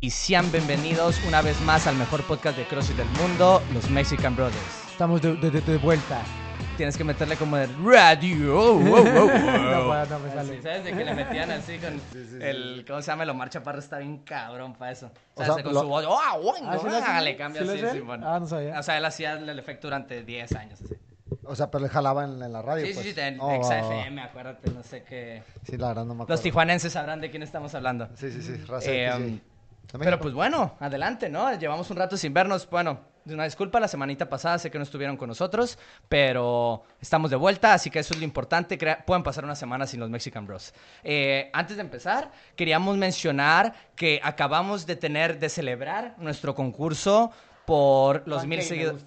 y sean bienvenidos una vez más al mejor podcast de CrossFit del mundo, los Mexican Brothers. Estamos de, de- de- vuelta. Tienes que meterle como de radio. wow, wow, wow. No no me sale. ¿Sabes? De que le metían así con el. ¿Cómo se llama? El Omar Chaparro está bien cabrón para eso. O O sea, con lo- su voz. ¡Ah, bueno! ¿Ah, sí ah", le cambia ¿Sí así, hace? Simón. Ah, no sabía. O sea, él hacía el efecto durante 10 años. Así. O sea, pero le jalaba en, la radio. Sí, sí, pues. sí, en Oh, XFM, acuérdate, no sé qué. Sí, la verdad no me acuerdo. Los tijuanenses sabrán de quién estamos hablando. Sí, sí, sí. Raza Eh, de um, TJ. ¿De Pero pues bueno, adelante, ¿no? Llevamos un rato sin vernos. Bueno, una disculpa, la semanita pasada sé que no estuvieron con nosotros, pero estamos de vuelta, así que eso es lo importante. Crea- Pueden pasar una semana sin los Mexican Bros. Eh, antes de empezar, queríamos mencionar que acabamos de tener, de celebrar nuestro concurso por los mil seguidores.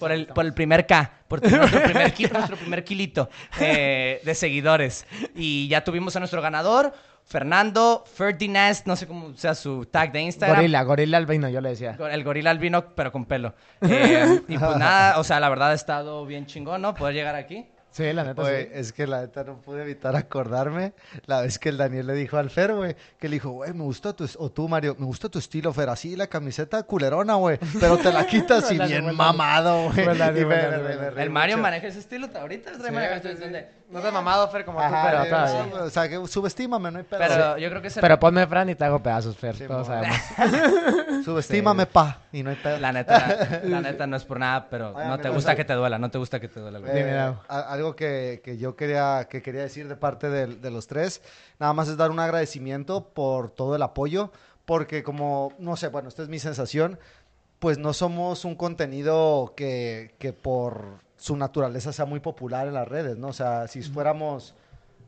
Por el, por el primer K, por nuestro primer, ki- nuestro primer kilito eh, de seguidores. Y ya tuvimos a nuestro ganador, Fernando Ferdinand, no sé cómo sea su tag de Instagram. Gorila, gorila albino, yo le decía. El gorila albino, pero con pelo. Eh, y pues nada, o sea, la verdad ha estado bien chingón, ¿no? Poder llegar aquí. Sí, la neta Güey, sí. es que la neta no pude evitar acordarme la vez que el Daniel le dijo al Fer, güey, que le dijo, güey, me gusta tu, o tú, Mario, me gusta tu estilo, Fer, así la camiseta culerona, güey, pero te la quitas y bien mamado, güey. El Mario maneja ese estilo ahorita. este- donde- No te mamado, Fer, como Ajá, tú, pero eh, acá. sí, O sea, que subestímame, no hay pedo. Pero yo creo que es el- Pero ponme Fran y te hago pedazos, Fer. Sí, Todos mo. sabemos. Subestímame, pa, y no hay pedo. La neta, la neta no es por nada, pero Oye, no te amigo, gusta que te duela, no te gusta que te duela. güey. Eh, Dime, Davo. a- algo que, que yo quería, que quería decir de parte del- de, los tres, nada más es dar un agradecimiento por todo el apoyo, porque como, no sé, bueno, esta es mi sensación, pues no somos un contenido que, que por su naturaleza sea muy popular en las redes, ¿no? O sea, si fuéramos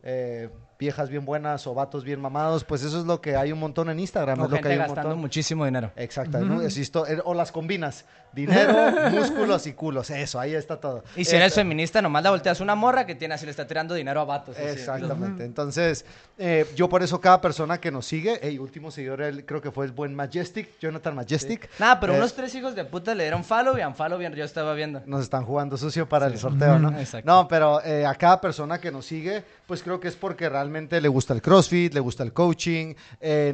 eh, viejas bien buenas o vatos bien mamados, pues eso es lo que hay un montón en Instagram, O es lo que hay un gastando montón. muchísimo dinero. Exacto, ¿no? Existo- eh, o las combinas, dinero, músculos y culos, eso, ahí está todo. Y si eres feminista, nomás la volteas una morra que tiene así, le está tirando dinero a vatos. así. Exactamente. Entonces, eh, yo por eso cada persona que nos sigue, el último seguidor creo que fue el buen Majestic, Jonathan Majestic. Nada, pero eh, unos tres hijos de puta le dieron follow y unfollow bien, yo estaba viendo. Nos están jugando sucio para el sorteo, ¿no? Exacto. No, pero eh, a cada persona que nos sigue, pues creo que es porque realmente le gusta el CrossFit, le gusta el coaching,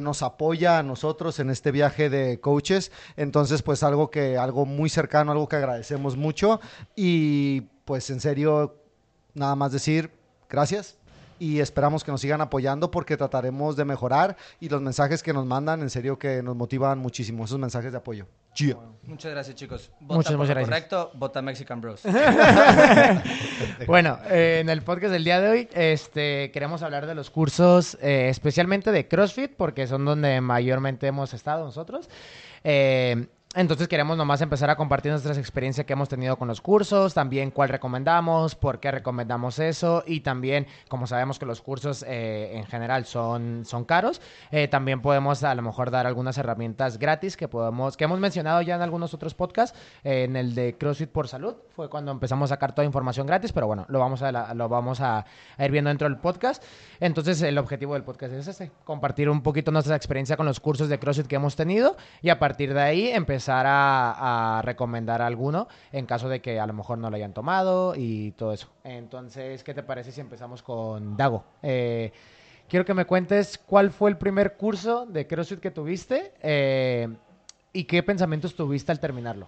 nos apoya a nosotros en este viaje de coaches. Entonces, pues algo que, algo muy cercano, algo que agradecemos mucho. Y pues en serio, nada más decir gracias. Y esperamos que nos sigan apoyando porque trataremos de mejorar. Y los mensajes que nos mandan, en serio que nos motivan muchísimo, esos mensajes de apoyo. Yeah. Muchas gracias, chicos. Vota Muchas, por muchas gracias. correcto, vota Mexican Bros. Bueno, eh, en el podcast del día de hoy este, queremos hablar de los cursos, eh, especialmente de CrossFit, porque son donde mayormente hemos estado nosotros. Eh, entonces queremos nomás empezar a compartir nuestras experiencias que hemos tenido con los cursos, también cuál recomendamos, por qué recomendamos eso y también, como sabemos que los cursos eh, en general son, son caros, eh, también podemos a lo mejor dar algunas herramientas gratis que podemos, que hemos mencionado ya en algunos otros podcasts, eh, en el de CrossFit por Salud, fue cuando empezamos a sacar toda información gratis, pero bueno, lo vamos a, lo vamos a, a ir viendo dentro del podcast. Entonces el objetivo del podcast es ese, compartir un poquito nuestra experiencia con los cursos de CrossFit que hemos tenido y a partir de ahí empezar a, a recomendar alguno en caso de que a lo mejor no lo hayan tomado y todo eso. Entonces, ¿qué te parece si empezamos con Dago? Eh, quiero que me cuentes cuál fue el primer curso de CrossFit que tuviste eh, y qué pensamientos tuviste al terminarlo.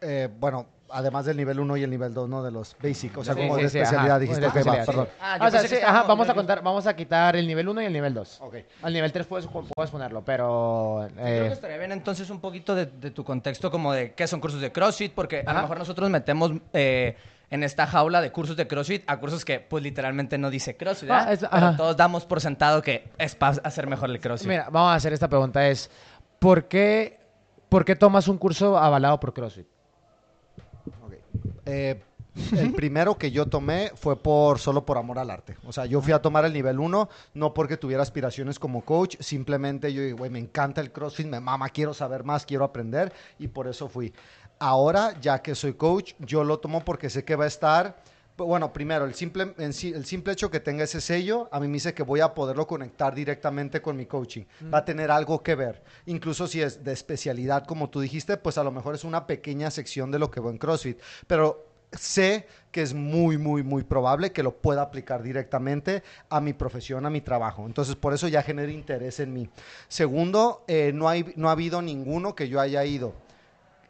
Eh, bueno, además del nivel 1 y el nivel 2, ¿no? De los basic, o sea, Sí, como sí, de sí, especialidad, ajá, dijiste, ok, va, perdón. Ah, Ah, o sea, pensé que sí, estábamos- ajá, vamos a contar, vamos a quitar el nivel 1 y el nivel 2. Ok. Al nivel 3 puedes, puedes ponerlo, pero... Creo que eh, estaría bien entonces un poquito de, de tu contexto como de qué son cursos de CrossFit, porque a lo mejor nosotros metemos eh, en esta jaula de cursos de CrossFit a cursos que pues literalmente no dice CrossFit, ¿verdad? Ah, es- Pero ajá. todos damos por sentado que es para hacer mejor el CrossFit. Mira, vamos a hacer esta pregunta, es ¿por qué, ¿por qué tomas un curso avalado por CrossFit? Eh, el primero que yo tomé fue por solo por amor al arte. O sea, yo fui a tomar el nivel 1, no porque tuviera aspiraciones como coach, simplemente yo digo, güey, me encanta el CrossFit, me mama, quiero saber más, quiero aprender, y por eso fui. Ahora, ya que soy coach, yo lo tomo porque sé que va a estar bueno, primero, el simple, el simple hecho que tenga ese sello, a mí me dice que voy a poderlo conectar directamente con mi coaching. Va a tener algo que ver. Incluso si es de especialidad, como tú dijiste, pues a lo mejor es una pequeña sección de lo que veo en CrossFit. Pero sé que es muy, muy, muy probable que lo pueda aplicar directamente a mi profesión, a mi trabajo. Entonces, por eso ya genera interés en mí. Segundo, eh, no, hay, no ha habido ninguno que yo haya ido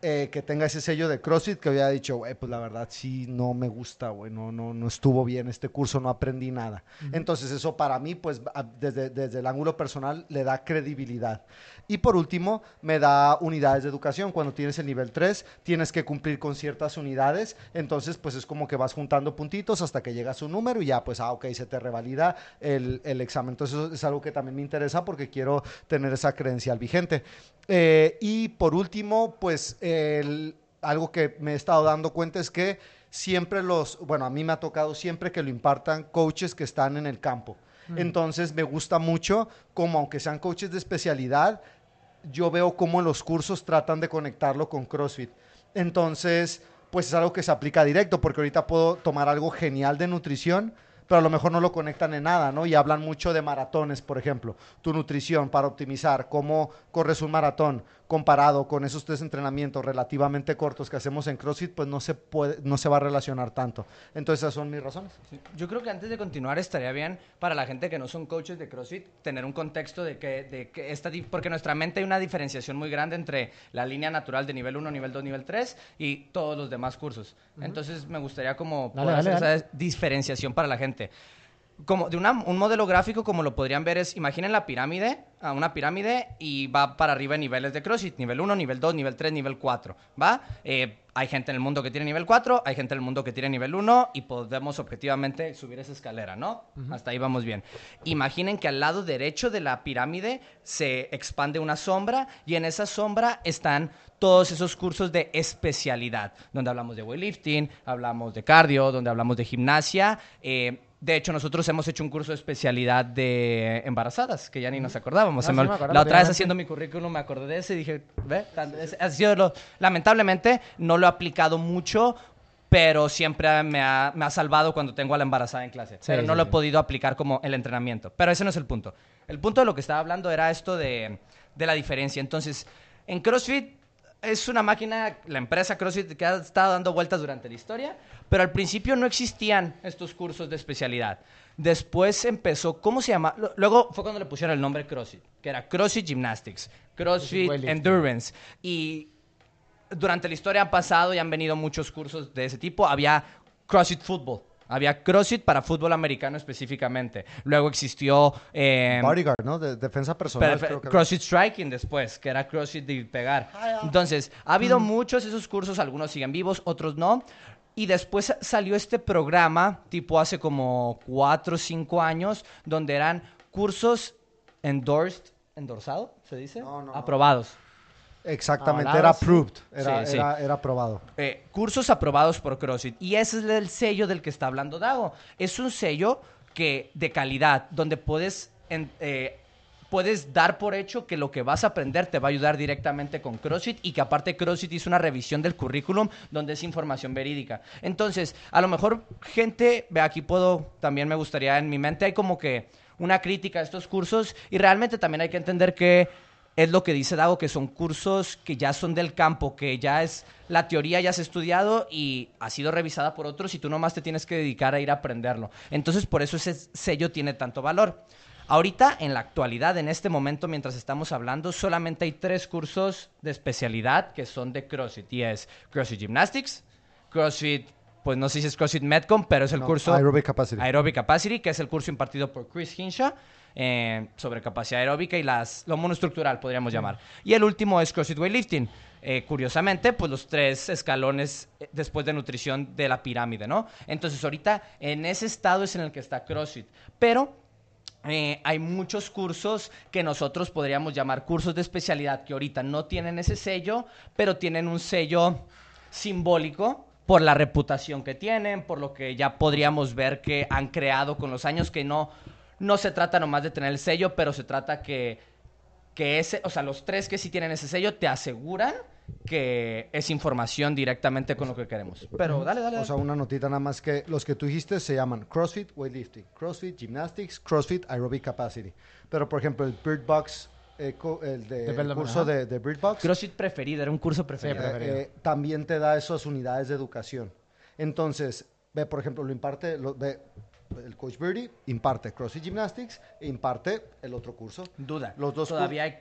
eh, que tenga ese sello de CrossFit que había dicho, güey, pues la verdad sí no me gusta, güey, no, no, no estuvo bien este curso, no aprendí nada. Entonces eso para mí, pues desde, desde el ángulo personal le da credibilidad. Y por último, me da unidades de educación. Cuando tienes el nivel 3, tienes que cumplir con ciertas unidades, entonces pues es como que vas juntando puntitos hasta que llegas a un número y ya, pues, ah, ok, se te revalida el, el examen. Entonces eso es algo que también me interesa porque quiero tener esa credencial vigente. Eh, y por último, pues algo que me he estado dando cuenta es que siempre los, bueno, a mí me ha tocado siempre que lo impartan coaches que están en el campo. Mm. Entonces me gusta mucho como aunque sean coaches de especialidad, yo veo cómo los cursos tratan de conectarlo con CrossFit. Entonces, pues es algo que se aplica directo, porque ahorita puedo tomar algo genial de nutrición, pero a lo mejor no lo conectan en nada, ¿no? Y hablan mucho de maratones, por ejemplo, tu nutrición para optimizar, cómo corres un maratón, comparado con esos tres entrenamientos relativamente cortos que hacemos en CrossFit, pues no se puede, no se va a relacionar tanto. Entonces esas son mis razones. Yo creo que antes de continuar estaría bien para la gente que no son coaches de CrossFit tener un contexto de que, de que esta, porque en nuestra mente hay una diferenciación muy grande entre la línea natural de nivel 1, nivel 2, nivel 3 y todos los demás cursos. Entonces me gustaría como hacer esa diferenciación para la gente como de un modelo gráfico como lo podrían ver es, imaginen la pirámide, a una pirámide y va para arriba en niveles de CrossFit, nivel 1, nivel 2, nivel 3, nivel 4, ¿va? Eh, hay gente en el mundo que tiene nivel 4, hay gente en el mundo que tiene nivel 1 y podemos objetivamente subir esa escalera, ¿no? Hasta ahí vamos bien. Imaginen que al lado derecho de la pirámide se expande una sombra y en esa sombra están todos esos cursos de especialidad, donde hablamos de weightlifting, hablamos de cardio, donde hablamos de gimnasia, eh, de hecho, nosotros hemos hecho un curso de especialidad de embarazadas, que ya ni nos acordábamos. La otra vez haciendo mi currículum me acordé de ese y dije, ve, ha sido lamentablemente no lo he aplicado mucho, pero siempre me ha, salvado cuando tengo a la embarazada en clase. pero no lo he podido aplicar como el entrenamiento. Pero ese no es el punto. El punto de lo que estaba hablando era esto de, de la diferencia. Entonces, en CrossFit es una máquina, la empresa CrossFit, que ha estado dando vueltas durante la historia, pero al principio no existían estos cursos de especialidad. Después empezó, ¿cómo se llama? Luego fue cuando le pusieron el nombre CrossFit, que era CrossFit Gymnastics, CrossFit Endurance. Y durante la historia han pasado y han venido muchos cursos de ese tipo. Había CrossFit Football, había CrossFit para fútbol americano específicamente. Luego existió... Eh, Bodyguard, ¿no? De defensa personal. CrossFit Striking después, que era CrossFit de pegar. Entonces, ha habido mm. muchos esos cursos, algunos siguen vivos, otros no. Y después salió este programa, tipo hace como cuatro o cinco años, donde eran cursos endorsed, endorsado, ¿se dice? No, no, Aprobados. Exactamente, era approved, era, aprobado. Eh, cursos aprobados por CrossFit. Y ese es el sello del que está hablando Dago. Es un sello que, de calidad, donde puedes, eh, puedes dar por hecho que lo que vas a aprender te va a ayudar directamente con CrossFit y que aparte CrossFit hizo una revisión del currículum donde es información verídica. Entonces, a lo mejor gente, aquí puedo, también me gustaría, en mi mente hay como que una crítica a estos cursos y realmente también hay que entender que es lo que dice Dago, que son cursos que ya son del campo, que ya es la teoría ya se ha estudiado y ha sido revisada por otros y tú nomás te tienes que dedicar a ir a aprenderlo. Entonces, por eso ese sello tiene tanto valor. Ahorita, en la actualidad, en este momento, mientras estamos hablando, solamente hay tres cursos de especialidad que son de CrossFit. Y es CrossFit Gymnastics, CrossFit, pues no sé si es CrossFit Medcom, pero es el curso... Aerobic Capacity. Aerobic Capacity, que es el curso impartido por Chris Hinshaw. Eh, sobre capacidad aeróbica y las, lo monoestructural, podríamos llamar. Y el último es CrossFit Weightlifting. Eh, curiosamente, pues los tres escalones eh, después de nutrición de la pirámide, ¿no? Entonces, ahorita en ese estado es en el que está CrossFit. Pero hay muchos cursos que nosotros podríamos llamar cursos de especialidad que ahorita no tienen ese sello, pero tienen un sello simbólico por la reputación que tienen, por lo que ya podríamos ver que han creado con los años, que no, no se trata nomás de tener el sello, pero se trata que, que ese, o sea, los tres que sí tienen ese sello te aseguran que es información directamente con lo que queremos. Pero dale, dale, O sea, una notita nada más que los que tú dijiste se llaman CrossFit Weightlifting, CrossFit Gymnastics, CrossFit Aerobic Capacity. Pero, por ejemplo, el Bird Box, el, de, curso de, Bird Box. CrossFit preferido, era un curso preferido. Eh, también te da esas unidades de educación. Entonces, ve, por ejemplo, lo imparte, lo, ve, el coach Birdie imparte CrossFit Gymnastics e imparte el otro curso. Duda. Los dos ¿Todavía hay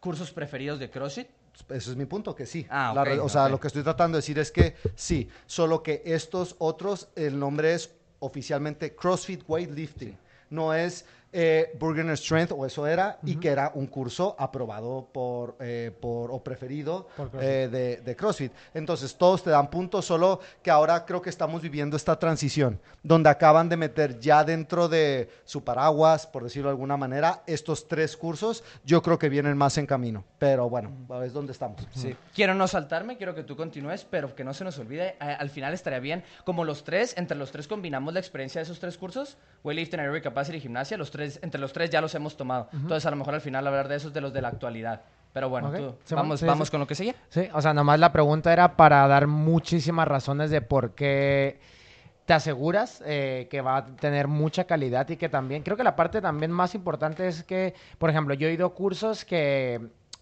cursos preferidos de CrossFit? Ese es mi punto, que sí. Ah, La ok, re- o sea, lo que estoy tratando de decir es que sí, solo que estos otros, el nombre es oficialmente CrossFit Weightlifting. No es eh, Burgener Strength, o eso era, y que era un curso aprobado por, eh, por o preferido Por CrossFit. eh, de, de CrossFit. Entonces, todos te dan puntos, solo que ahora creo que estamos viviendo esta transición, donde acaban de meter ya dentro de su paraguas, por decirlo de alguna manera, estos tres cursos, yo creo que vienen más en camino. Pero bueno, es donde estamos. Sí. Quiero no saltarme, quiero que tú continúes, pero que no se nos olvide, al final estaría bien, como los tres, entre los tres combinamos la experiencia de esos tres cursos, Weightlifting, Aerobic Capacity y Gimnasia, los tres, entre los tres ya los hemos tomado. Entonces, a lo mejor al final hablar de esos de los de la actualidad. Pero bueno, Ok, tú, Simón, vamos, sí, vamos sí. con lo que sigue. Sí, o sea, nomás la pregunta era para dar muchísimas razones de por qué te aseguras eh, que va a tener mucha calidad y que también, creo que la parte también más importante es que, por ejemplo, yo he ido a cursos que,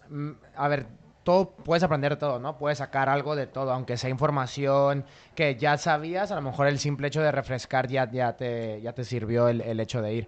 mm, a ver, todo, puedes aprender de todo, ¿no? Puedes sacar algo de todo, aunque sea información que ya sabías, a lo mejor el simple hecho de refrescar ya, ya, te, ya te sirvió el, el hecho de ir.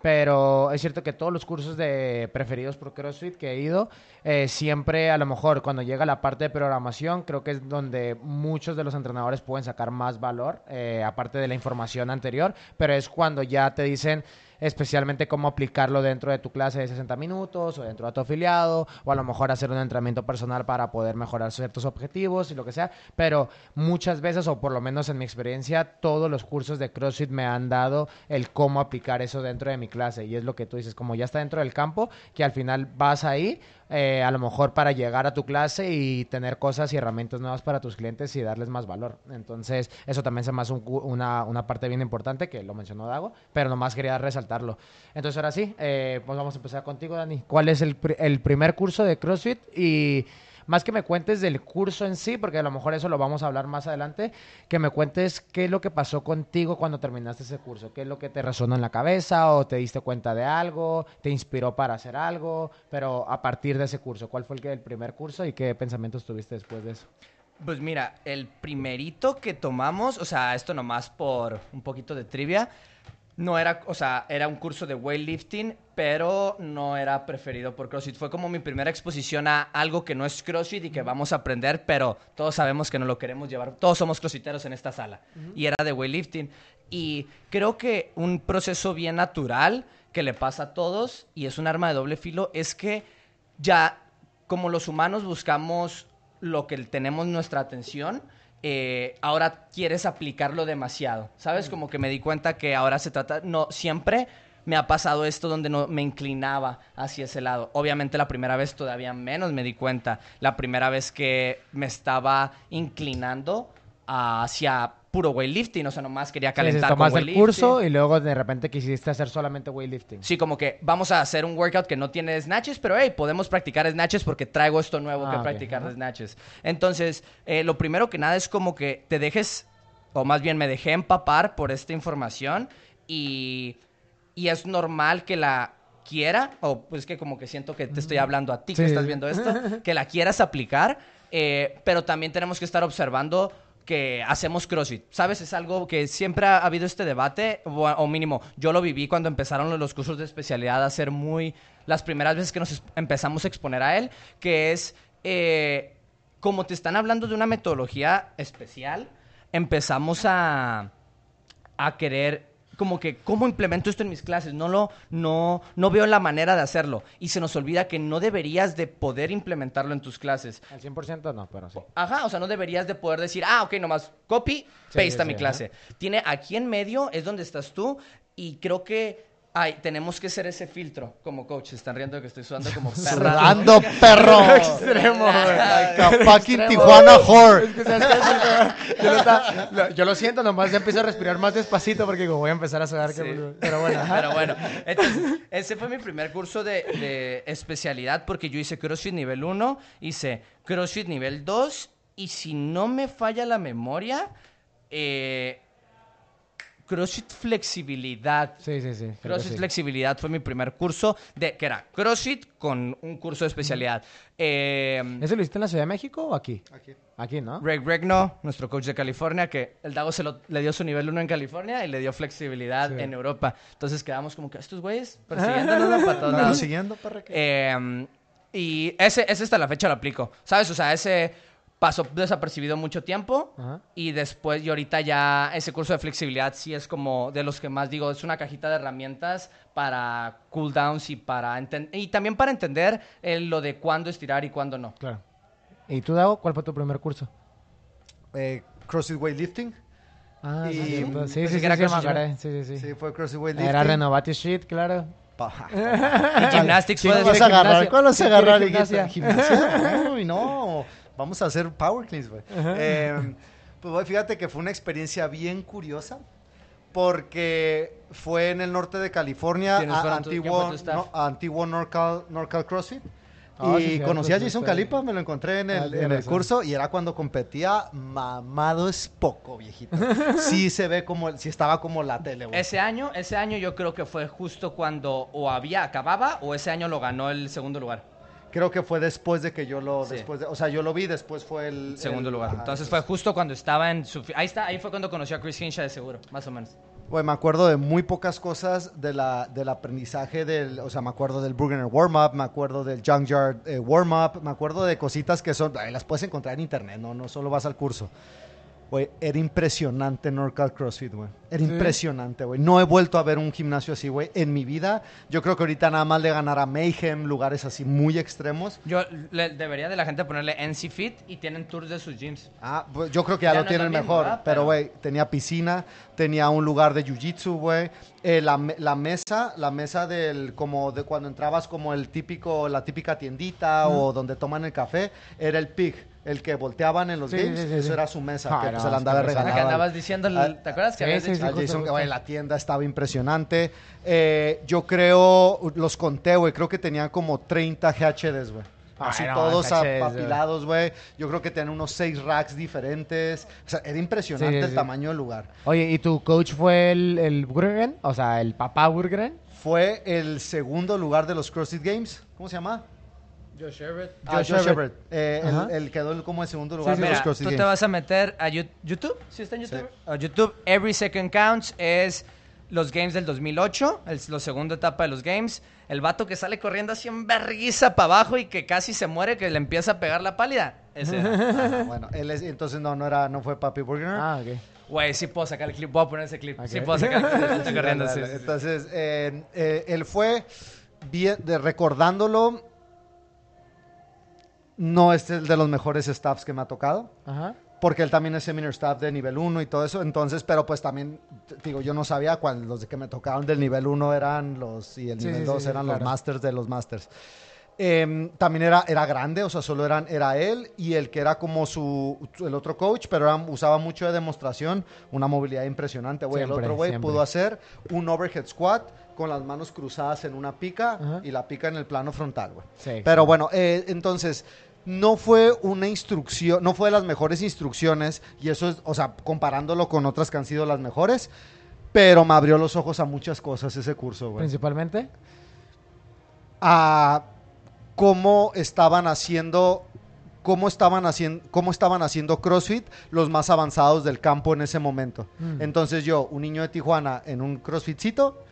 Pero es cierto que todos los cursos de preferidos por CrossFit que he ido, eh, siempre a lo mejor cuando llega la parte de programación, creo que es donde muchos de los entrenadores pueden sacar más valor, eh, aparte de la información anterior, pero es cuando ya te dicen especialmente cómo aplicarlo dentro de tu clase de 60 minutos o dentro de tu afiliado o a lo mejor hacer un entrenamiento personal para poder mejorar ciertos objetivos y lo que sea, pero muchas veces o por lo menos en mi experiencia todos los cursos de CrossFit me han dado el cómo aplicar eso dentro de mi clase. Y es lo que tú dices, como ya está dentro del campo, que al final vas ahí eh, a lo mejor para llegar a tu clase y tener cosas y herramientas nuevas para tus clientes y darles más valor. Entonces, eso también se me hace un una, una parte bien importante que lo mencionó Dago, pero nomás quería resaltarlo. Entonces, ahora sí, eh, pues vamos a empezar contigo, Dani. ¿Cuál es el, pri- el primer curso de CrossFit? Y más que me cuentes del curso en sí, porque a lo mejor eso lo vamos a hablar más adelante, que me cuentes qué es lo que pasó contigo cuando terminaste ese curso, qué es lo que te resonó en la cabeza o te diste cuenta de algo, te inspiró para hacer algo, pero a partir de ese curso, ¿cuál fue el, primer curso y qué pensamientos tuviste después de eso? Pues mira, el primerito que tomamos, o sea, esto nomás por un poquito de trivia, no era, o sea, era un curso de weightlifting, pero no era preferido por CrossFit. Fue como mi primera exposición a algo que no es CrossFit y que vamos a aprender, pero todos sabemos que no lo queremos llevar. Todos somos crossfiteros en esta sala. Y era de weightlifting. Y creo que un proceso bien natural que le pasa a todos, y es un arma de doble filo, es que ya como los humanos buscamos lo que tenemos nuestra atención, eh, ahora quieres aplicarlo demasiado, ¿sabes? Como que me di cuenta que ahora se trata, no, siempre me ha pasado esto donde no me inclinaba hacia ese lado. Obviamente la primera vez todavía menos me di cuenta, la primera vez que me estaba inclinando hacia puro weightlifting, o sea, nomás quería calentar con tomaste el weightlifting. curso y luego de repente quisiste hacer solamente weightlifting. Sí, como que vamos a hacer un workout que no tiene snatches, pero hey, podemos practicar snatches porque traigo esto nuevo Ah, que ok, practicar de snatches. Entonces, eh, lo primero que nada es como que te dejes, o más bien me dejé empapar por esta información y, y es normal que la quiera, o pues que como que siento que te estoy hablando a ti que Sí. estás viendo esto, que la quieras aplicar, eh, pero también tenemos que estar observando que hacemos CrossFit. ¿Sabes? Es algo que siempre ha habido este debate, o, mínimo, yo lo viví cuando empezaron los cursos de especialidad a ser muy... Las primeras veces que nos empezamos a exponer a él, que es... eh, como te están hablando de una metodología especial, empezamos a, a querer como que cómo implemento esto en mis clases no lo no no veo la manera de hacerlo y se nos olvida que no deberías de poder implementarlo en tus clases Al 100% no, pero sí. Ajá, o sea, no deberías de poder decir, ah, ok, nomás copy, Sí, paste sí, a mi sí, clase. Tiene aquí en medio es donde estás tú y creo que ay, tenemos que ser ese filtro como coach. Están riendo que estoy sudando como perra. Sudando, perro. extremo, güey. Fucking Tijuana whore. Es que, ¿sabes qué? yo, lo está- lo- yo lo siento, nomás ya empiezo a respirar más despacito porque digo, voy a empezar a sudar. que- Sí. Pero bueno, ajá. Pero bueno, entonces, ese fue mi primer curso de, de especialidad porque yo hice CrossFit nivel 1, hice CrossFit nivel 2 y si no me falla la memoria, eh, CrossFit Flexibilidad. Sí, sí, sí. CrossFit sí. Flexibilidad fue mi primer curso, de, que era CrossFit con un curso de especialidad. Eh, ¿Ese lo hiciste en la Ciudad de México o aquí? Aquí. Aquí, ¿no? Greg Regno, nuestro coach de California, que el Dago se lo- le dio su nivel 1 en California y le dio flexibilidad Sí. en Europa. Entonces quedamos como que estos güeyes persiguiéndonos para todos ¿Me lados. siguiendo, perra? ¿Qué? Eh, y ese, ese hasta la fecha lo aplico. ¿Sabes? O sea, ese pasó desapercibido mucho tiempo. Ajá. Y después, y ahorita ya ese curso de flexibilidad sí es como de los que más digo, es una cajita de herramientas para cooldowns y para y también para entender eh, lo de cuándo estirar y cuándo no. Claro. ¿Y tú, Dago, cuál fue tu primer curso? Eh, CrossFit Weightlifting. Ah, Y- sí, sí, sí, Pensé sí, era sí, me. Sí, sí, sí. Sí, fue CrossFit Weightlifting. Era Renovati Street, claro. Y gymnastics Sí, fue ¿no ¿Cuál vas a agarrar? ¿Cuál vas a ¿Quién agarrar? ¿Gimnasia? Uy, no. Vamos a hacer power cleans, güey. Eh, pues güey, fíjate que fue una experiencia bien curiosa porque fue en el norte de California, ¿Quiénes a- antiguo, antiguo Norcal, Norcal CrossFit. Ah, sí, y cierto, conocí a Jason. Calipa, me lo encontré en Ah, el, tienes en el razón. curso y era cuando competía mamado es poco, viejito. Sí se ve como, sí estaba como la tele, güey. Ese año, ese año yo creo que fue justo cuando o había acababa o ese año lo ganó el segundo lugar. Creo que fue después de que yo lo, Sí. después de- o sea, yo lo vi, después fue el... Segundo el- lugar. ajá, Entonces fue justo cuando estaba en su ahí está, ahí fue cuando conoció a Chris Hinshaw de seguro, más o menos. Güey, me acuerdo de muy pocas cosas de la, del aprendizaje del, o sea, me acuerdo del Burgener Warm-Up, me acuerdo del Junkyard eh, Warm-Up, me acuerdo de cositas que son, las puedes encontrar en internet, no, no solo vas al curso. Güey, era impresionante NorCal CrossFit, güey. Era Sí. impresionante, güey. No he vuelto a ver un gimnasio así, güey, en mi vida. Yo creo que ahorita nada más le ganará Mayhem, lugares así muy extremos. Yo le- debería de la gente ponerle NC Fit y tienen tours de sus gyms. Ah, pues yo creo que ya, Ya lo no tienen mismo, mejor. Pero, güey, tenía piscina, tenía un lugar de jiu-jitsu, güey. Eh, la, la mesa, la mesa del, como de cuando entrabas como el típico, la típica tiendita o donde toman el café, era el pig, el que volteaban en los Sí, games. sí, sí, Eso sí. era su mesa, Ah, que no, pues, se la andaba que regalando. que andabas diciendo, Ah, ¿te acuerdas que sí, habías sí, dicho? al Jason, güey, la tienda estaba impresionante. Eh, yo creo, los conté, güey, creo que tenían como 30 GHDs, güey. Ay, Así no, todos GHDs, güey. apapilados, güey. Yo creo que tenían unos 6 racks diferentes. O sea, era impresionante Sí, sí, el sí. tamaño del lugar. Oye, ¿y tu coach fue el, el Burgren? O sea, el papá Burgren. Fue el segundo lugar de los CrossFit Games. ¿Cómo se llama? Josh Everett. Ah, Josh Josh Everett. Everett. Eh, el- quedó como el segundo lugar sí, de Mira, tú te vas a meter a YouTube, ¿sí está en YouTube? A YouTube, Every Second Counts es los games del 2008, el, la segunda etapa de los games. El vato que sale corriendo así en verguiza para abajo y que casi se muere, que le empieza a pegar la pálida. Ese era. Ah, bueno, él es- entonces no, no era, no fue Papi Burger. Ah, ok. Güey, sí puedo sacar el clip, voy a poner ese clip. Ok. Sí puedo sacar el clip. Dale, sí, dale. sí, sí. Entonces, eh, eh, él fue, bien, de, recordándolo, no es el de los mejores staffs que me ha tocado. Ajá. Porque él también es seminar staff de nivel 1 y todo eso. Entonces, pero pues también, digo, yo no sabía cuál, los que me tocaban del nivel 1 eran los, y el Sí, nivel sí, 2 sí, eran claro. los masters de los masters. Em, también era, era grande, o sea, solo eran, era él y el que era como su, el otro coach, pero era- usaba mucho de demostración, una movilidad impresionante, güey. El otro güey pudo hacer un overhead squat con las manos cruzadas en una pica Ajá. y la pica en el plano frontal, güey. Sí. Pero bueno, eh, entonces, no fue una instrucción, no fue de las mejores instrucciones, y eso es, o sea, comparándolo con otras que han sido las mejores, pero me abrió los ojos a muchas cosas ese curso, güey. Principalmente. A cómo estaban haciendo, cómo estaban haciendo, cómo estaban haciendo CrossFit los más avanzados del campo en ese momento. Mm. Entonces yo, un niño de Tijuana en un CrossFitcito,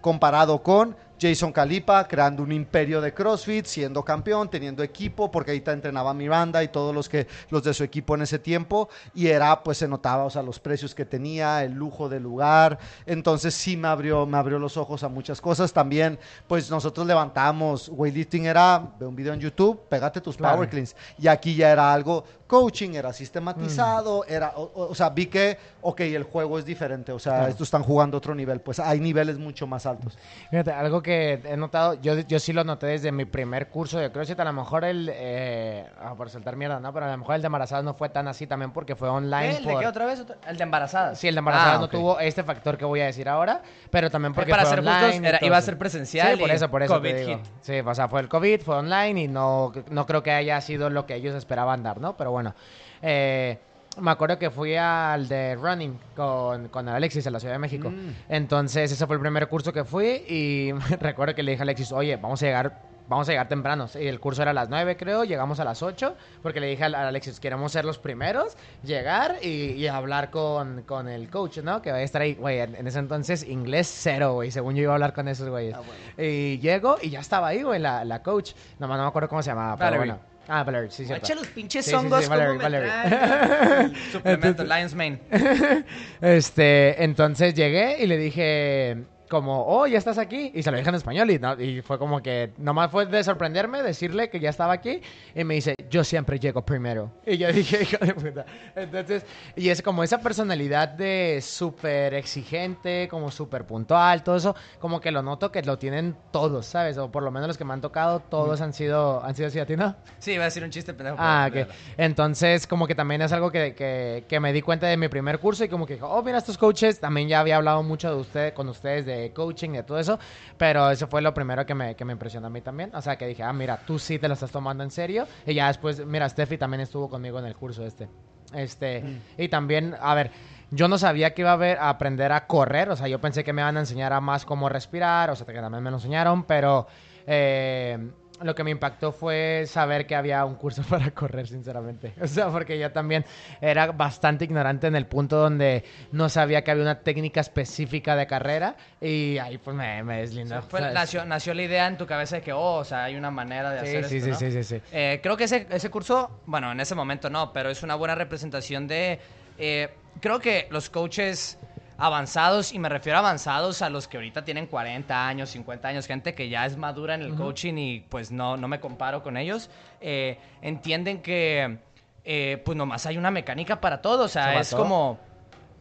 comparado con Jason Calipa creando un imperio de CrossFit, siendo campeón, teniendo equipo, porque ahí te entrenaba Miranda y todos los que los de su equipo en ese tiempo y era pues se notaba, o sea, los precios que tenía, el lujo del lugar. Entonces sí me abrió me abrió los ojos a muchas cosas. También pues nosotros levantamos weightlifting era ve un video en YouTube, pégate tus Claro. power cleans y aquí ya era algo coaching, era sistematizado, era o, o- o sea, vi que ok, el juego es diferente, o sea, Claro. estos están jugando otro nivel, pues hay niveles mucho más altos. Fíjate, algo que he notado, yo, yo sí lo noté desde mi primer curso de CrossFit, a lo mejor el, eh, ah, por soltar mierda, ¿no? Pero a lo mejor el de embarazadas no fue tan así también porque fue online. ¿El de qué otra vez? El de embarazadas. Sí, el de embarazadas Ah, no tuvo este factor que voy a decir ahora, pero también porque para fue ser online. justos, era- iba a ser presencial Sí, por eso, por eso te COVID digo. hit. Sí, o sea, fue el COVID, fue online y no, no creo que haya sido lo que ellos esperaban dar, ¿no? Pero bueno, eh, me acuerdo que fui al de running con, con Alexis en la Ciudad de México. Mm. Entonces, ese fue el primer curso que fui y recuerdo que le dije a Alexis, oye, vamos a llegar vamos a llegar temprano. Y el curso era a las 9, creo, llegamos a las 8, porque le dije a Alexis, queremos ser los primeros, llegar y, y hablar con, con el coach, ¿no? Que va a estar ahí, güey, en, ese entonces inglés cero, güey, según yo iba a hablar con esos güeyes. Ah, bueno. Y llego y ya estaba ahí, güey, la, la coach. Nomás no me acuerdo cómo se llamaba, pero bueno. Ah, Valerie, sí, cierto. Echa los pinches Sí, sí, sí, hongos, ¿cómo Valerie, Valerie. Suplemento, Lion's Mane. Este, entonces llegué y le dije como, oh, ya estás aquí. Y se lo dije en español y, no- y fue como que, nomás fue de sorprenderme, decirle que ya estaba aquí. Y me dice, yo siempre llego primero. Y yo dije, hijo de puta. Entonces, y es como esa personalidad de súper exigente, como súper puntual, todo eso, como que lo noto que lo tienen todos, ¿sabes? O por lo menos los que me han tocado, todos han sido, han sido así a ti, ¿no? Sí, iba a decir un chiste pendejo. Ah, ok. Entonces, como que también es algo que, que, que me di cuenta de mi primer curso y como que, oh, mira, estos coaches, también ya había hablado mucho de usted, con ustedes de coaching, de todo eso, pero eso fue lo primero que me, que me impresionó a mí también. O sea, que dije, ah, mira, tú sí te lo estás tomando en serio. Y ya después, mira, Steffi también estuvo conmigo en el curso este. Este, y también, a ver, yo no sabía que iba a, haber, a aprender a correr, o sea, yo pensé que me iban a enseñar a más cómo respirar, o sea, que también me lo enseñaron, pero eh, lo que me impactó fue saber que había un curso para correr, sinceramente. O sea, porque yo también era bastante ignorante en el punto donde no sabía que había una técnica específica de carrera y ahí pues me, me deslindó. Nació, nació la idea en tu cabeza de que, oh, o sea, hay una manera de Sí, hacer sí, esto, sí, ¿no? sí, sí, sí. Eh, creo que ese, ese curso, bueno, en ese momento no, pero es una buena representación de... eh, creo que los coaches avanzados, y me refiero a avanzados a los que ahorita tienen 40 años, 50 años, gente que ya es madura en el coaching y pues no, no me comparo con ellos, eh, entienden que eh, pues nomás hay una mecánica para todo, o sea, es todo. como...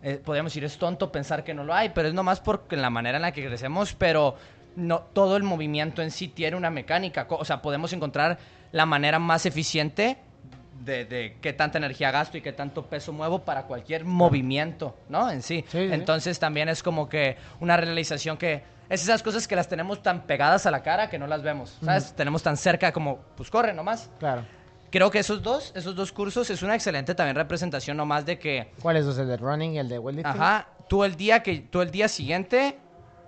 eh, podríamos decir, es tonto pensar que no lo hay, pero es nomás en la manera en la que crecemos, pero no todo el movimiento en sí tiene una mecánica. O sea, podemos encontrar la manera más eficiente de, de qué tanta energía gasto y qué tanto peso muevo para cualquier movimiento, ¿no? En sí. Sí, sí, sí. Entonces también es como que una realización que es esas cosas que las tenemos tan pegadas a la cara que no las vemos, ¿sabes? Tenemos tan cerca como, pues corre nomás. Claro. Creo que esos dos, esos dos cursos es una excelente también representación nomás de que ¿Cuál es ese? ¿El de running y el de weightlifting? Ajá, tú el día que tú el día siguiente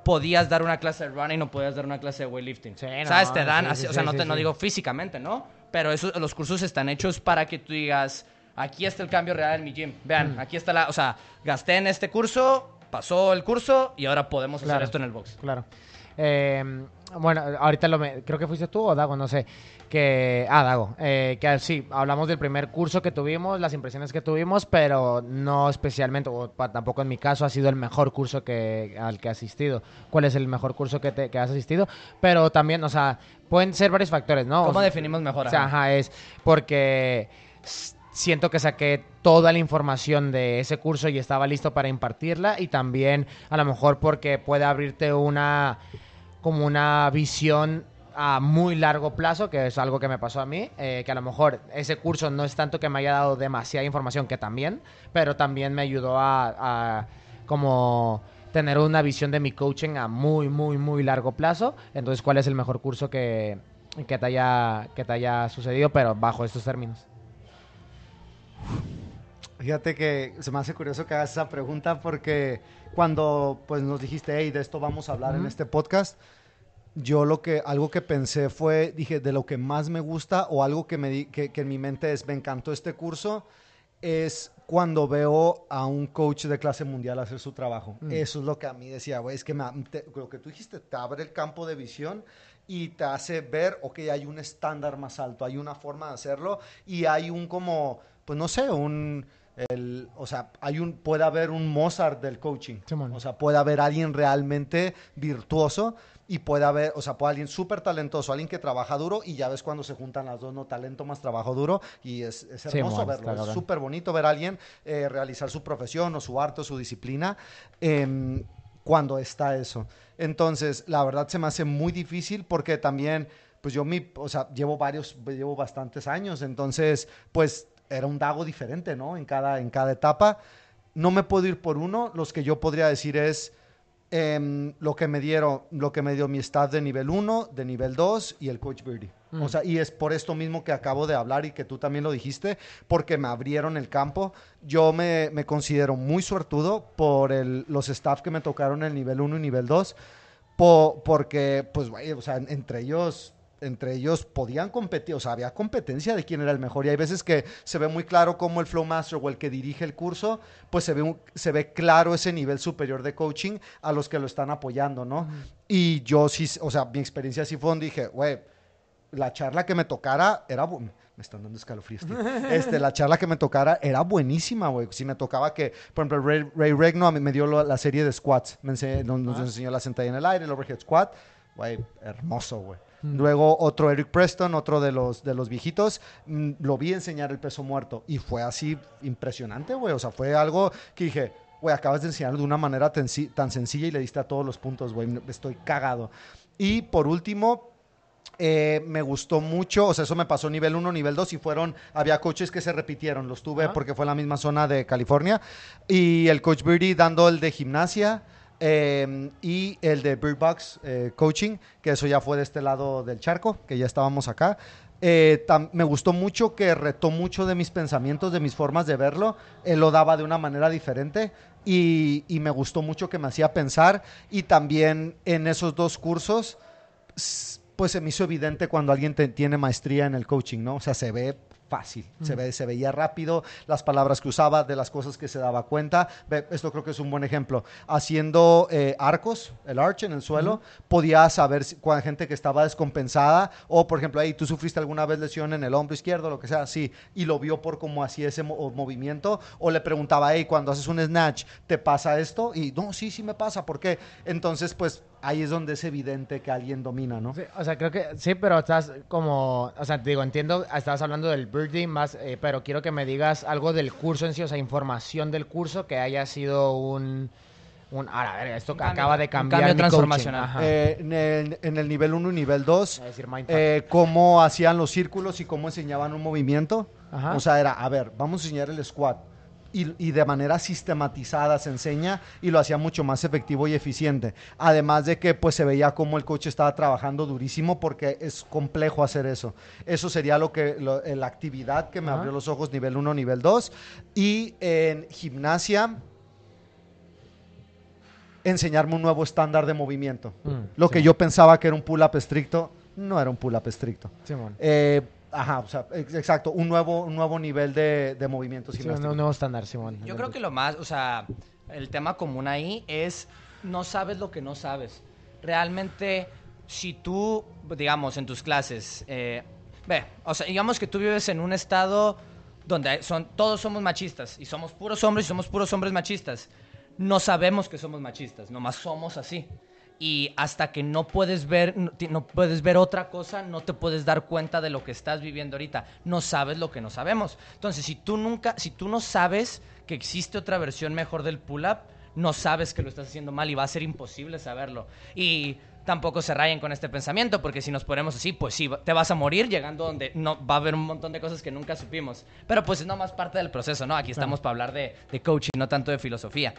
podías dar una clase de running o podías dar una clase de weightlifting. Sí, no, ¿Sabes? Te dan, sí, así- sí, o sea, no, te, digo físicamente, ¿no? Pero eso, los cursos están hechos para que tú digas, aquí está el cambio real en mi gym. Vean, Mm. aquí está la, o sea, gasté en este curso, pasó el curso y ahora podemos hacer esto en el box. Claro. Eh, bueno, ahorita lo me- creo que fuiste tú o Dago, no sé. Que, ah, Dago, eh, que sí, hablamos del primer curso que tuvimos, las impresiones que tuvimos, pero no especialmente, o tampoco en mi caso ha sido el mejor curso que, al que he asistido. ¿Cuál es el mejor curso que, te- que has asistido? Pero también, o sea, pueden ser varios factores, ¿no? ¿Cómo O sea, definimos mejor? o sea, Ajá. es porque siento que saqué toda la información de ese curso y estaba listo para impartirla y también a lo mejor porque puede abrirte una como una visión a muy largo plazo, que es algo que me pasó a mí, eh, que a lo mejor ese curso no es tanto que me haya dado demasiada información, que también, pero también me ayudó a, a como tener una visión de mi coaching a muy, muy, muy largo plazo. Entonces, ¿cuál es el mejor curso que, que, te, haya, que te haya sucedido, pero bajo estos términos? Fíjate que se me hace curioso que hagas esa pregunta porque cuando pues nos dijiste, hey, de esto vamos a hablar en este podcast, yo lo que, algo que pensé fue, dije, de lo que más me gusta o algo que, me que en mi mente es, me encantó este curso, es cuando veo a un coach de clase mundial hacer su trabajo. Mm. Eso es lo que a mí decía, güey, es que me, te- lo que tú dijiste, te abre el campo de visión y te hace ver, ok, hay un estándar más alto, hay una forma de hacerlo y hay un como, pues no sé, un... El, o sea, hay un, puede haber un Mozart del coaching. Simón. O sea, puede haber alguien realmente virtuoso y puede haber, o sea, puede alguien súper talentoso, alguien que trabaja duro y ya ves cuando se juntan las dos, ¿no? Talento más trabajo duro y es, es hermoso Simón, verlo. está Es súper bonito ver a alguien eh, realizar su profesión o su arte o su disciplina em, cuando está eso. Entonces, la verdad se me hace muy difícil porque también, pues yo mi, o sea, llevo varios, llevo bastantes años, entonces, pues era un dago diferente, ¿no? En cada, en cada etapa. No me puedo ir por uno, los que yo podría decir es, em, lo que me dieron, lo que me dio mi staff de nivel 1, de nivel 2 y el coach Birdie. Mm. O sea, y es por esto mismo que acabo de hablar y que tú también lo dijiste, porque me abrieron el campo. Yo me, me considero muy suertudo por el- los staff que me tocaron el nivel 1 y nivel 2, po- porque, pues, güey, o sea, entre ellos entre ellos podían competir, o sea, había competencia de quién era el mejor. Y hay veces que se ve muy claro cómo el Flow Master o el que dirige el curso, pues se ve, un- se ve claro ese nivel superior de coaching a los que lo están apoyando, ¿no? Y yo sí, o sea, mi experiencia sí fue donde dije, güey, la charla que me tocara era me están dando escalofríos. tío. Este, la charla que me tocara era buenísima, güey. Si me tocaba que, por ejemplo, Ray, Ray Regno a mí me dio la serie de squats. Me nos, nos enseñó la sentadilla en el aire, el overhead squat. Güey, hermoso, güey. Luego otro Eric Preston, otro de los, de los viejitos, mm, lo vi enseñar el peso muerto y fue así impresionante, güey. O sea, fue algo que dije, güey, acabas de enseñar de una manera tan, sencilla y le diste a todos los puntos, güey. Estoy cagado. Y por último, eh, me gustó mucho, o sea, eso me pasó nivel 1, nivel 2 y fueron, había coaches que se repitieron, los tuve porque fue en la misma zona de California y el coach Birdie dando el de gimnasia eh, y el de Bird Box eh, Coaching, que eso ya fue de este lado del charco, que ya estábamos acá. Eh, me gustó mucho que retó mucho de mis pensamientos, de mis formas de verlo. Él lo daba de una manera diferente y, me gustó mucho que me hacía pensar. Y también en esos dos cursos, pues se me hizo evidente cuando alguien tiene maestría en el coaching, ¿no? O sea, se ve fácil, se, ve, se veía rápido, las palabras que usaba, de las cosas que se daba cuenta. Esto creo que es un buen ejemplo. Haciendo eh, arcos, el arch en el suelo, podía saber si, cuando gente que estaba descompensada o, por ejemplo, hey, tú sufriste alguna vez lesión en el hombro izquierdo, lo que sea, sí, y lo vio por cómo hacía ese mo- movimiento, o le preguntaba, hey, cuando haces un snatch, ¿te pasa esto? Y no, sí, sí me pasa, ¿por qué? Entonces, pues ahí es donde es evidente que alguien domina, ¿no? Sí, o sea, creo que sí, pero estás como, o sea, te digo, entiendo, estabas hablando del birdie más, eh, pero quiero que me digas algo del curso en sí, o sea, información del curso que haya sido un, un ahora, a ver, esto Un cambio- acaba de un cambiar cambio mi coaching. transformacional. Ajá. Eh, en, el, en el nivel 1 y nivel 2, Voy a decir mindfuck. eh, cómo hacían los círculos y cómo enseñaban un movimiento. Ajá. O sea, era, a ver, vamos a enseñar el squat. Y, y de manera sistematizada se enseña y lo hacía mucho más efectivo y eficiente. Además de que pues se veía cómo el coach estaba trabajando durísimo porque es complejo hacer eso. Eso sería lo que lo- eh, la actividad que me abrió los ojos nivel 1, nivel 2. Y en gimnasia enseñarme un nuevo estándar de movimiento. Mm, Lo que sí. yo pensaba que era un pull-up estricto, no era un pull-up estricto. Eh, ajá, o sea, ex- exacto, un nuevo, un nuevo nivel de, de movimientos Sí, un nuevo estándar, Simón. Yo creo que lo más, o sea, el tema común ahí es no sabes lo que no sabes. Realmente, si tú, digamos, en tus clases, eh, ve, o sea, digamos que tú vives en un estado donde son, todos somos machistas y somos puros hombres y somos puros hombres machistas. No sabemos que somos machistas, nomás somos así. Y hasta que no puedes ver, no, no puedes ver otra cosa, no te puedes dar cuenta de lo que estás viviendo ahorita. No sabes lo que no sabemos. Entonces, si tú nunca, si tú no sabes que existe otra versión mejor del pull-up, no sabes que lo estás haciendo mal y va a ser imposible saberlo. Y tampoco se rayen con este pensamiento, porque si nos ponemos así, pues sí, te vas a morir llegando donde no va a haber un montón de cosas que nunca supimos. Pero pues es nomás parte del proceso, ¿no? Aquí estamos para hablar de, de coaching, no tanto de filosofía.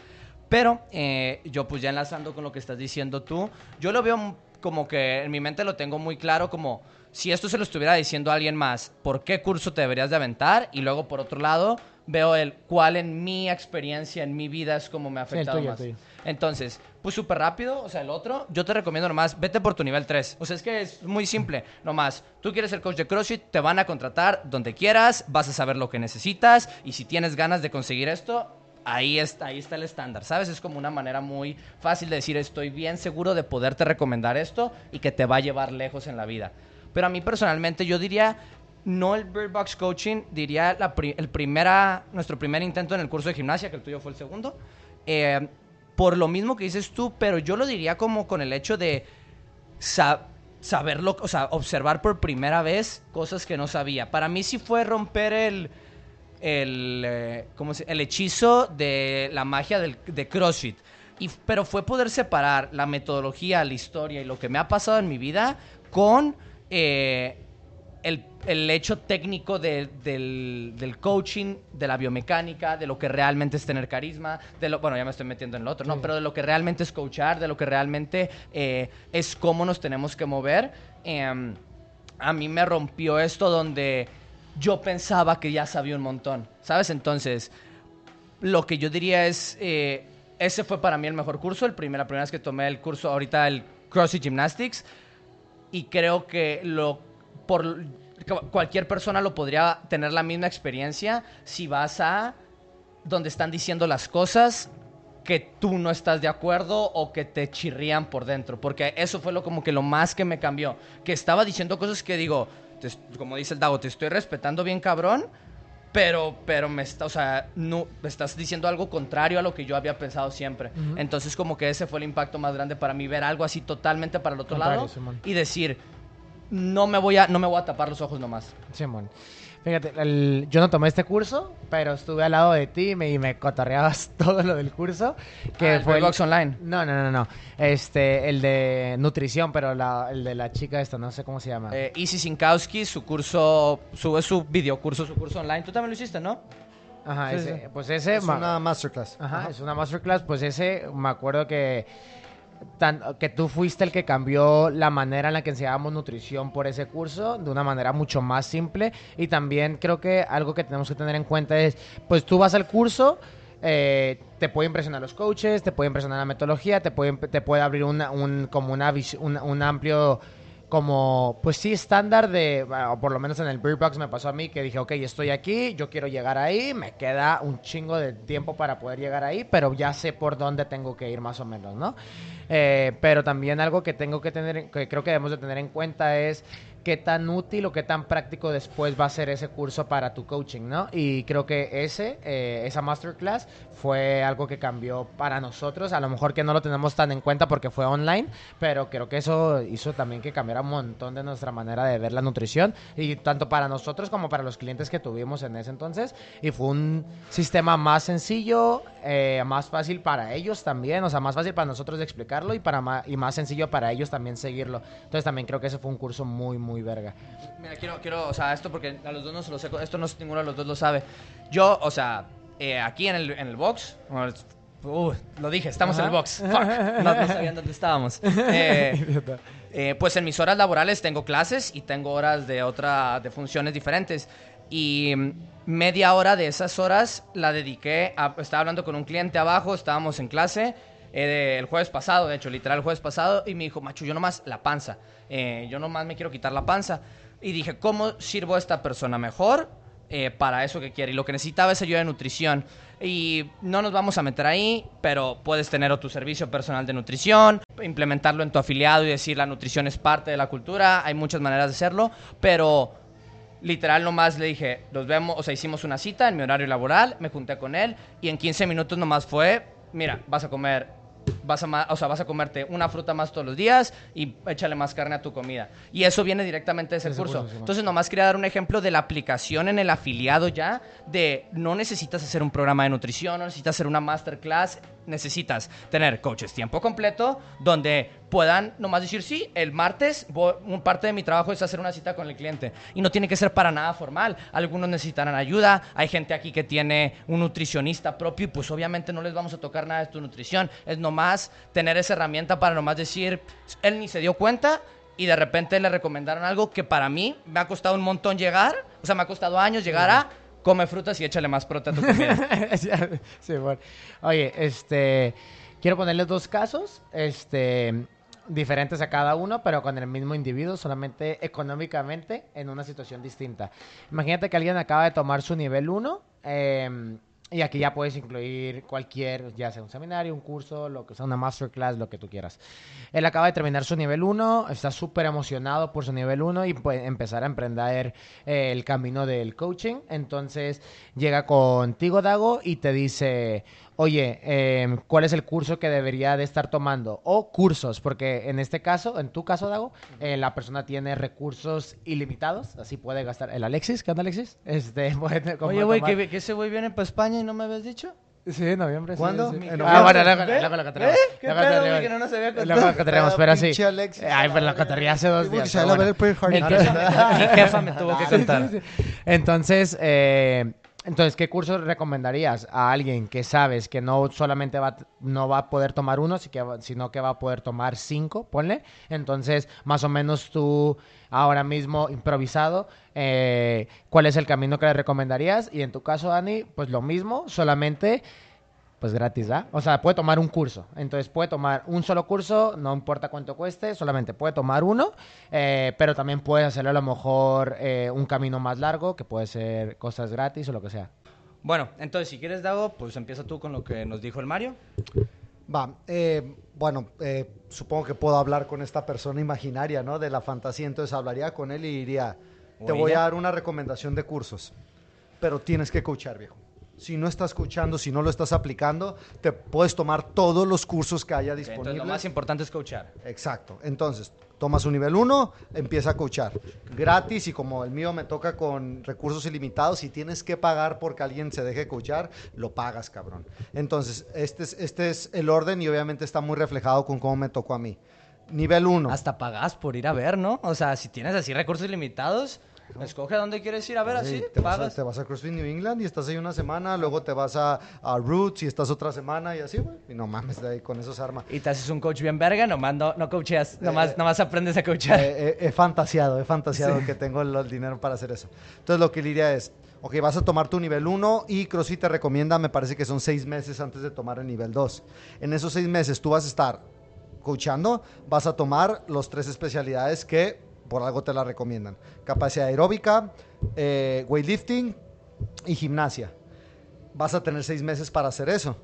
Pero eh, yo pues ya enlazando con lo que estás diciendo tú, yo lo veo como que en mi mente lo tengo muy claro como si esto se lo estuviera diciendo a alguien más, ¿por qué curso te deberías de aventar? Y luego por otro lado veo el cuál en mi experiencia, en mi vida es como me ha Sí, afectado tuyo, más. tuyo. Entonces, pues súper rápido, o sea, el otro, yo te recomiendo nomás, vete por tu nivel 3. O sea, es que es muy simple, nomás, tú quieres ser coach de CrossFit, te van a contratar donde quieras, vas a saber lo que necesitas y si tienes ganas de conseguir esto, ahí está, ahí está el estándar, ¿sabes? Es como una manera muy fácil de decir, estoy bien seguro de poderte recomendar esto y que te va a llevar lejos en la vida. Pero a mí personalmente yo diría, no el Bird Box Coaching, diría el primera, nuestro primer intento en el curso de gimnasia, que el tuyo fue el segundo. Eh, por lo mismo que dices tú, pero yo lo diría como con el hecho de sa- saberlo, o sea, observar por primera vez cosas que no sabía. Para mí sí fue romper el, el, eh, ¿cómo se- el hechizo de la magia del, de CrossFit. Y, pero fue poder separar la metodología, la historia y lo que me ha pasado en mi vida con eh, el, el hecho técnico de- del, del coaching, de la biomecánica, de lo que realmente es tener carisma, de lo, bueno, ya me estoy metiendo en lo otro, ¿no? Pero de lo que realmente es coachar, de lo que realmente eh, es cómo nos tenemos que mover. Em, a mí me rompió esto donde yo pensaba que ya sabía un montón, ¿sabes? Entonces, lo que yo diría es, eh, ese fue para mí el mejor curso, el primer, la primera vez que tomé el curso, ahorita el CrossFit Gymnastics, y creo que lo por cu- cualquier persona lo podría tener la misma experiencia si vas a donde están diciendo las cosas que tú no estás de acuerdo o que te chirrían por dentro, porque eso fue lo como que lo más que me cambió, que estaba diciendo cosas que digo, te como dice el Dago, te estoy respetando bien cabrón, pero, pero me está, o sea, no, me estás diciendo algo contrario a lo que yo había pensado siempre. Entonces, como que ese fue el impacto más grande para mí, ver algo así totalmente para el otro Contrario, lado Simón. y decir, no me voy a, no me voy a tapar los ojos nomás. Simón. Fíjate, el- yo no tomé este curso, pero estuve al lado de ti y me, y me cotorreabas todo lo del curso. Que Ah, fue el- Box Online. No, no, no, no. Este, el de nutrición, pero la- el de la chica esta, no sé cómo se llama. Eh, Easy Sinkowski, su curso, sube su videocurso, su curso online. Tú también lo hiciste, ¿no? Ajá, sí, ese, sí. pues ese... Es ma- una masterclass. Ajá, Ajá. es una masterclass, pues ese me acuerdo que que tú fuiste el que cambió la manera en la que enseñábamos nutrición por ese curso de una manera mucho más simple. Y también creo que algo que tenemos que tener en cuenta es pues tú vas al curso eh, te puede impresionar los coaches, te puede impresionar la metodología, te puede, te puede abrir una, un, como una, un amplio como, pues sí, estándar de, o por lo menos en el Beer me pasó a mí que dije, ok, estoy aquí, yo quiero llegar ahí, me queda un chingo de tiempo para poder llegar ahí, pero ya sé por dónde tengo que ir más o menos, ¿no? Eh, pero también algo que tengo que tener, que creo que debemos de tener en cuenta es qué tan útil o qué tan práctico después va a ser ese curso para tu coaching, ¿no? Y creo que ese, eh, esa masterclass fue algo que cambió para nosotros, a lo mejor que no lo tenemos tan en cuenta porque fue online, pero creo que eso hizo también que cambiara un montón de nuestra manera de ver la nutrición y tanto para nosotros como para los clientes que tuvimos en ese entonces y fue un sistema más sencillo, eh, más fácil para ellos también, o sea, más fácil para nosotros de explicarlo y para ma- y más sencillo para ellos también seguirlo. Entonces también creo que ese fue un curso muy muy verga. Mira, quiero, quiero, o sea, esto porque a los dos no se lo sé, esto no ninguno de los dos lo sabe. Yo, o sea, eh, aquí en el, en el box, uh, lo dije, estamos en el Ajá. box, fuck, no, no sabían dónde estábamos. Eh, eh, pues en mis horas laborales tengo clases y tengo horas de otra, de funciones diferentes. Y mm, media hora de esas horas la dediqué a, estaba hablando con un cliente abajo, estábamos en clase, eh, el jueves pasado, de hecho, literal el jueves pasado, y me dijo, macho, yo nomás la panza, eh, yo nomás me quiero quitar la panza. Y dije, ¿cómo sirvo a esta persona mejor? eh, para eso que quiere. Y lo que necesitaba es ayuda de nutrición. Y no nos vamos a meter ahí, pero puedes tener tu servicio personal de nutrición, implementarlo en tu afiliado y decir la nutrición es parte de la cultura. Hay muchas maneras de hacerlo, pero literal nomás le dije, nos vemos, o sea, hicimos una cita en mi horario laboral, me junté con él y en 15 minutos nomás fue, mira, vas a comer vas a, o sea, vas a comerte una fruta más todos los días y échale más carne a tu comida. Y eso viene directamente de ese Ese curso. curso, sí, Entonces, nomás quería dar un ejemplo de la aplicación en el afiliado ya, de no necesitas hacer un programa de nutrición, no necesitas hacer una masterclass, necesitas tener coaches tiempo completo donde puedan nomás decir, sí, el martes voy- parte de mi trabajo es hacer una cita con el cliente. Y no tiene que ser para nada formal. Algunos necesitarán ayuda, hay gente aquí que tiene un nutricionista propio y pues obviamente no les vamos a tocar nada de tu nutrición. Es nomás tener esa herramienta para nomás decir, él ni se dio cuenta y de repente le recomendaron algo que para mí me ha costado un montón llegar, o sea, me ha costado años llegar a come frutas y échale más fruta a tu comida. sí, bueno. Oye, este, quiero ponerles dos casos, este, diferentes a cada uno, pero con el mismo individuo, solamente económicamente en una situación distinta. Imagínate que alguien acaba de tomar su nivel 1, y aquí ya puedes incluir cualquier, ya sea un seminario, un curso, lo que sea, una masterclass, lo que tú quieras. Él acaba de terminar su nivel 1, está súper emocionado por su nivel 1 y puede empezar a emprender eh, el camino del coaching. Entonces llega contigo, Dago, y te dice, oye, eh, ¿cuál es el curso que debería de estar tomando? O cursos, porque en este caso, en tu caso, Dago, eh, la persona tiene recursos ilimitados, así puede gastar. ¿El Alexis? ¿Qué onda, Alexis? Este, puede Oye, güey, que, que ese güey viene para España y no me habías dicho. Sí, en noviembre. ¿Cuándo? sí. En Ah, bueno, luego, contaremos. ¿Ve? ¿Qué pedo, güey, que no nos había contado? Luego contaremos, pero sí. Ay, pero lo contaría hace dos días. bueno. Mi jefa, me tuvo que contar. Entonces, eh, entonces, ¿qué curso recomendarías a alguien que sabes que no solamente va, no va a poder tomar uno, sino que va a poder tomar cinco, ponle? Entonces, más o menos tú, ahora mismo, improvisado, eh, ¿cuál es el camino que le recomendarías? Y en tu caso, Dani, pues lo mismo, solamente pues gratis, ¿da? O sea, puede tomar un curso. Entonces puede tomar un solo curso, no importa cuánto cueste, solamente puede tomar uno, eh, pero también puede hacerlo a lo mejor eh, un camino más largo, que puede ser cosas gratis o lo que sea. Bueno, entonces, si quieres, Dago, pues empieza tú con lo que nos dijo el Mario. Va, eh, bueno, eh, supongo que puedo hablar con esta persona imaginaria, ¿no? De la fantasía, entonces hablaría con él y diría, te voy a dar una recomendación de cursos, pero tienes que coachar, viejo. Si no estás escuchando, si no lo estás aplicando, te puedes tomar todos los cursos que haya Ok, Entonces, disponibles. lo más importante es coachar. Exacto. Entonces, tomas un nivel 1, empieza a coachar. Gratis y como el mío me toca con recursos ilimitados, si tienes que pagar porque alguien se deje coachar, lo pagas, cabrón. Entonces, este es, este es el orden y obviamente está muy reflejado con cómo me tocó a mí. Nivel 1. Hasta pagas por ir a ver, ¿no? O sea, si tienes así recursos escoge a dónde quieres ir a ver, así, te, vas a, te vas a CrossFit New England y estás ahí una semana, luego te vas a, a Roots y estás otra semana y así, güey. Y no mames, de ahí con eso se arma. Y te haces un coach bien verga, nomás no, no coacheas, nomás, Eh, nomás aprendes a coachar. Eh, eh, he fantaseado, he fantaseado Sí. que tengo el, el dinero para hacer eso. Entonces lo que le diría es, ok, vas a tomar tu nivel 1 y CrossFit te recomienda, me parece que son seis meses antes de tomar el nivel 2. En esos seis meses tú vas a estar coachando, vas a tomar los tres especialidades que por algo te la recomiendan. Capacidad aeróbica, eh, weightlifting y gimnasia. Vas a tener seis meses para hacer eso.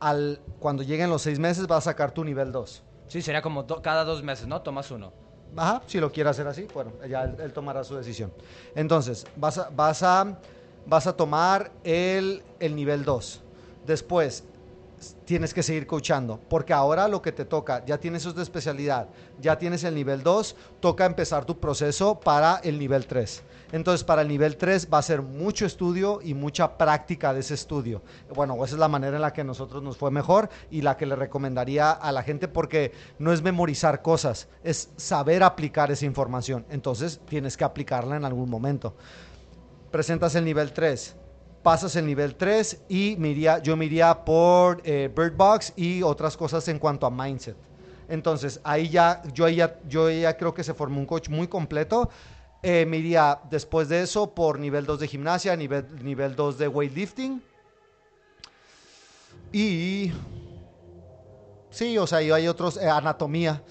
Al, cuando lleguen los seis meses vas a sacar tu nivel 2. Sí, sería como do- cada dos meses, ¿no? Tomas uno. Ajá, si lo quiere hacer así, bueno, ya él, él tomará su decisión. Entonces, vas a, vas a, vas a tomar el, el nivel 2. Después, tienes que seguir coachando, porque ahora lo que te toca, ya tienes eso de especialidad, ya tienes el nivel 2, toca empezar tu proceso para el nivel 3. Entonces, para el nivel 3 va a ser mucho estudio y mucha práctica de ese estudio. Bueno, esa es la manera en la que a nosotros nos fue mejor y la que le recomendaría a la gente porque no es memorizar cosas, es saber aplicar esa información. Entonces, tienes que aplicarla en algún momento. Presentas el nivel 3, pasas el nivel 3 y yo me iría por eh, Bird Box y otras cosas en cuanto a mindset. Entonces, ahí ya, yo ya, yo ya creo que se formó un coach muy completo. Eh, me iría después de eso por nivel 2 de gimnasia, nivel, nivel 2 de weightlifting. Y. Sí, o sea, y hay otros. eh, anatomía.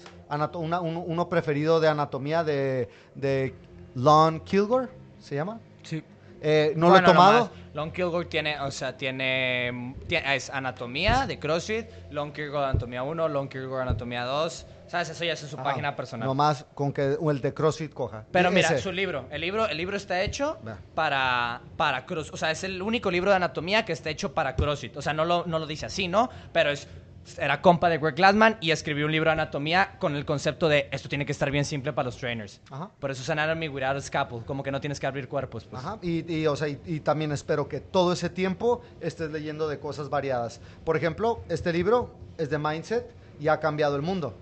Uno preferido de anatomía de, de Lon Kilgore, ¿se llama? Sí. Eh, no Bueno, lo he tomado. nomás, Long Kilgore tiene, o sea, tiene, tiene- es anatomía de CrossFit, Long Kilgore anatomía 1, Long Kilgore anatomía 2, ¿sabes? Eso ya es en su Ajá, página personal. Nomás con que el de CrossFit coja. Pero mira, ese. su libro, el libro, el libro está hecho para, para cross, o sea, es el único libro de anatomía que está hecho para CrossFit. O sea, no lo, no lo dice así, ¿no? Pero es, era compa de Greg Glassman y escribió un libro de anatomía con el concepto de esto tiene que estar bien simple para los trainers. Ajá. Por eso es Anatomy Without a Scalpel, como que no tienes que abrir cuerpos. Pues. Ajá, y, y, o sea, y, y también espero que todo ese tiempo estés leyendo de cosas variadas. Por ejemplo, este libro es de Mindset y ha cambiado el mundo.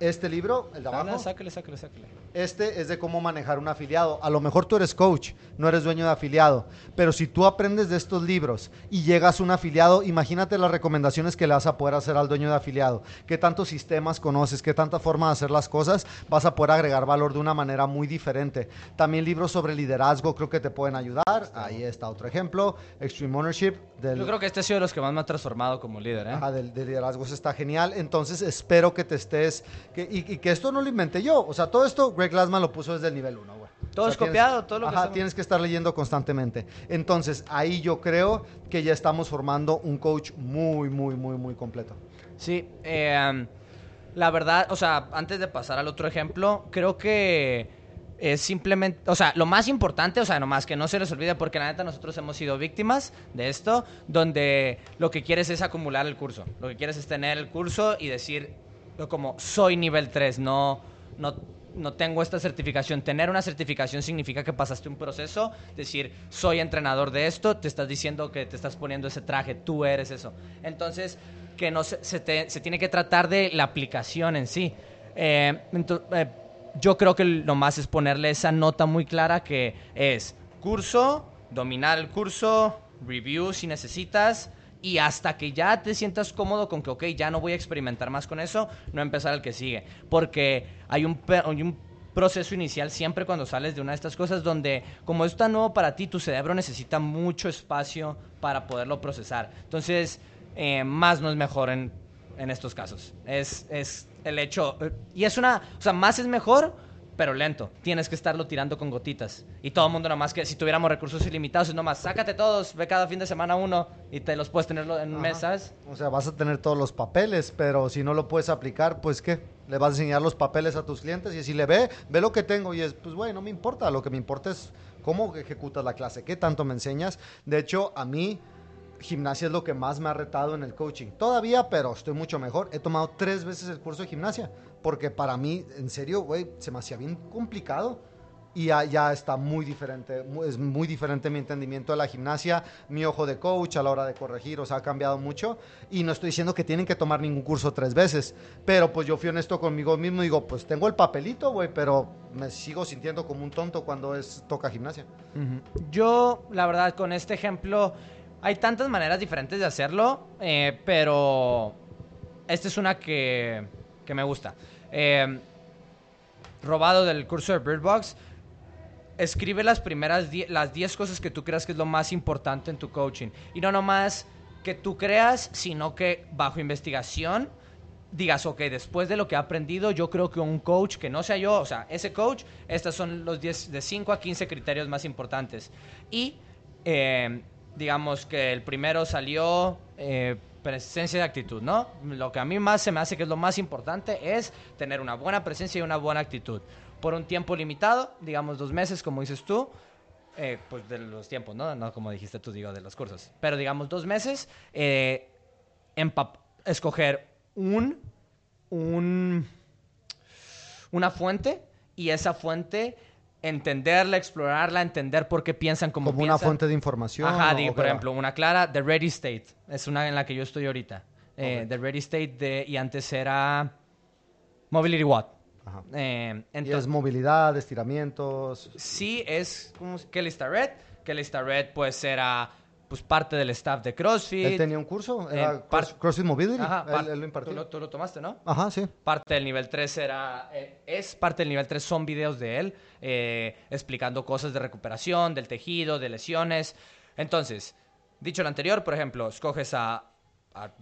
Este libro, el de abajo, sácale. Este es de cómo manejar un afiliado. A lo mejor tú eres coach, no eres dueño de afiliado, pero si tú aprendes de estos libros y llegas a un afiliado, imagínate las recomendaciones que le vas a poder hacer al dueño de afiliado. ¿Qué tantos sistemas conoces? ¿Qué tanta forma de hacer las cosas? Vas a poder agregar valor de una manera muy diferente. También libros sobre liderazgo creo que te pueden ayudar. Ahí está otro ejemplo. Extreme Ownership. Del, Yo creo que este ha sido de los que más me ha transformado como líder, ¿eh? Ajá, del, del liderazgo está genial. Entonces espero que te estés, que, y, y que esto no lo inventé yo. O sea, todo esto Greg Glassman lo puso desde el nivel 1. Todo es copiado, todo lo que Ajá, tienes que estar leyendo constantemente. Entonces ahí yo creo que ya estamos formando un coach muy, muy, muy, muy completo. Sí, eh, la verdad, o sea, antes de pasar al otro ejemplo, creo que es simplemente, o sea, lo más importante, o sea, nomás que no se les olvide, porque la neta nosotros hemos sido víctimas de esto, donde lo que quieres es acumular el curso, lo que quieres es tener el curso y decir como soy nivel 3, no, no, no tengo esta certificación. Tener una certificación significa que pasaste un proceso, decir, soy entrenador de esto, te estás diciendo que te estás poniendo ese traje, tú eres eso. Entonces, que no se, tiene que tratar de la aplicación en sí. Eh, eh, yo creo que lo más es ponerle esa nota muy clara que es curso, dominar el curso, review si necesitas, y hasta que ya te sientas cómodo con que, ok, ya no voy a experimentar más con eso, no empezar el que sigue. Porque hay un, hay un proceso inicial siempre cuando sales de una de estas cosas donde como es tan nuevo para ti, tu cerebro necesita mucho espacio para poderlo procesar. Entonces, eh, más no es mejor en, en estos casos. Es, es el hecho, eh, y es una, o sea, más es mejor pero lento. Tienes que estarlo tirando con gotitas. Y todo el mundo nomás que si tuviéramos recursos ilimitados, es nomás sácate todos, ve cada fin de semana uno y te los puedes tener en un mes, ¿sabes? O sea, vas a tener todos los papeles, pero si no lo puedes aplicar, pues ¿qué? Le vas a enseñar los papeles a tus clientes y si le ve, ve lo que tengo y es, pues güey, no me importa, lo que me importa es cómo ejecutas la clase, qué tanto me enseñas. De hecho, a mí gimnasia es lo que más me ha retado en el coaching. Todavía, pero estoy mucho mejor. He tomado tres veces el curso de gimnasia, porque para mí, en serio, güey, se me hacía bien complicado. Y ya, está muy diferente, es muy diferente mi entendimiento de la gimnasia, mi ojo de coach a la hora de corregir, o sea, ha cambiado mucho. Y no estoy diciendo que tienen que tomar ningún curso tres veces, pero pues yo fui honesto conmigo mismo y digo, pues tengo el papelito, güey, pero me sigo sintiendo como un tonto cuando es toca gimnasia. Yo, la verdad, con este ejemplo, hay tantas maneras diferentes de hacerlo, eh, pero esta es una que, que me gusta. Eh, robado del curso de Birdbox, escribe las primeras las 10 cosas que tú creas que es lo más importante en tu coaching. Y no nomás que tú creas, sino que bajo investigación digas, ok, después de lo que he aprendido, yo creo que un coach que no sea yo, o sea, ese coach, estos son los 10, de 5 a 15 criterios más importantes. Y eh, digamos que el primero salió eh, presencia de actitud, ¿no? Lo que a mí más se me hace que es lo más importante es tener una buena presencia y una buena actitud. Por un tiempo limitado, digamos dos meses, como dices tú, eh, pues de los tiempos, ¿no? No como dijiste tú, digo, de los cursos. Pero digamos dos meses, eh, escoger un, un, una fuente y esa fuente entenderla, explorarla, entender por qué piensan como, como una fuente de información. Ajá, digo, por ejemplo, una clara, The Ready State, es una en la que yo estoy ahorita. Eh, The Ready State de, y antes era Mobility Watt. Ajá. Eh, entonces, es movilidad, estiramientos. Sí, es como Kelly Starrett. Kelly Starrett pues era pues parte del staff de CrossFit. Él tenía un curso, era CrossFit Mobility, Ajá, él, lo impartió. Tú lo, tomaste, ¿no? Ajá, sí. Parte del nivel 3 era, eh, es parte del nivel 3, son videos de él eh, explicando cosas de recuperación, del tejido, de lesiones. Entonces, dicho lo anterior, por ejemplo, escoges a,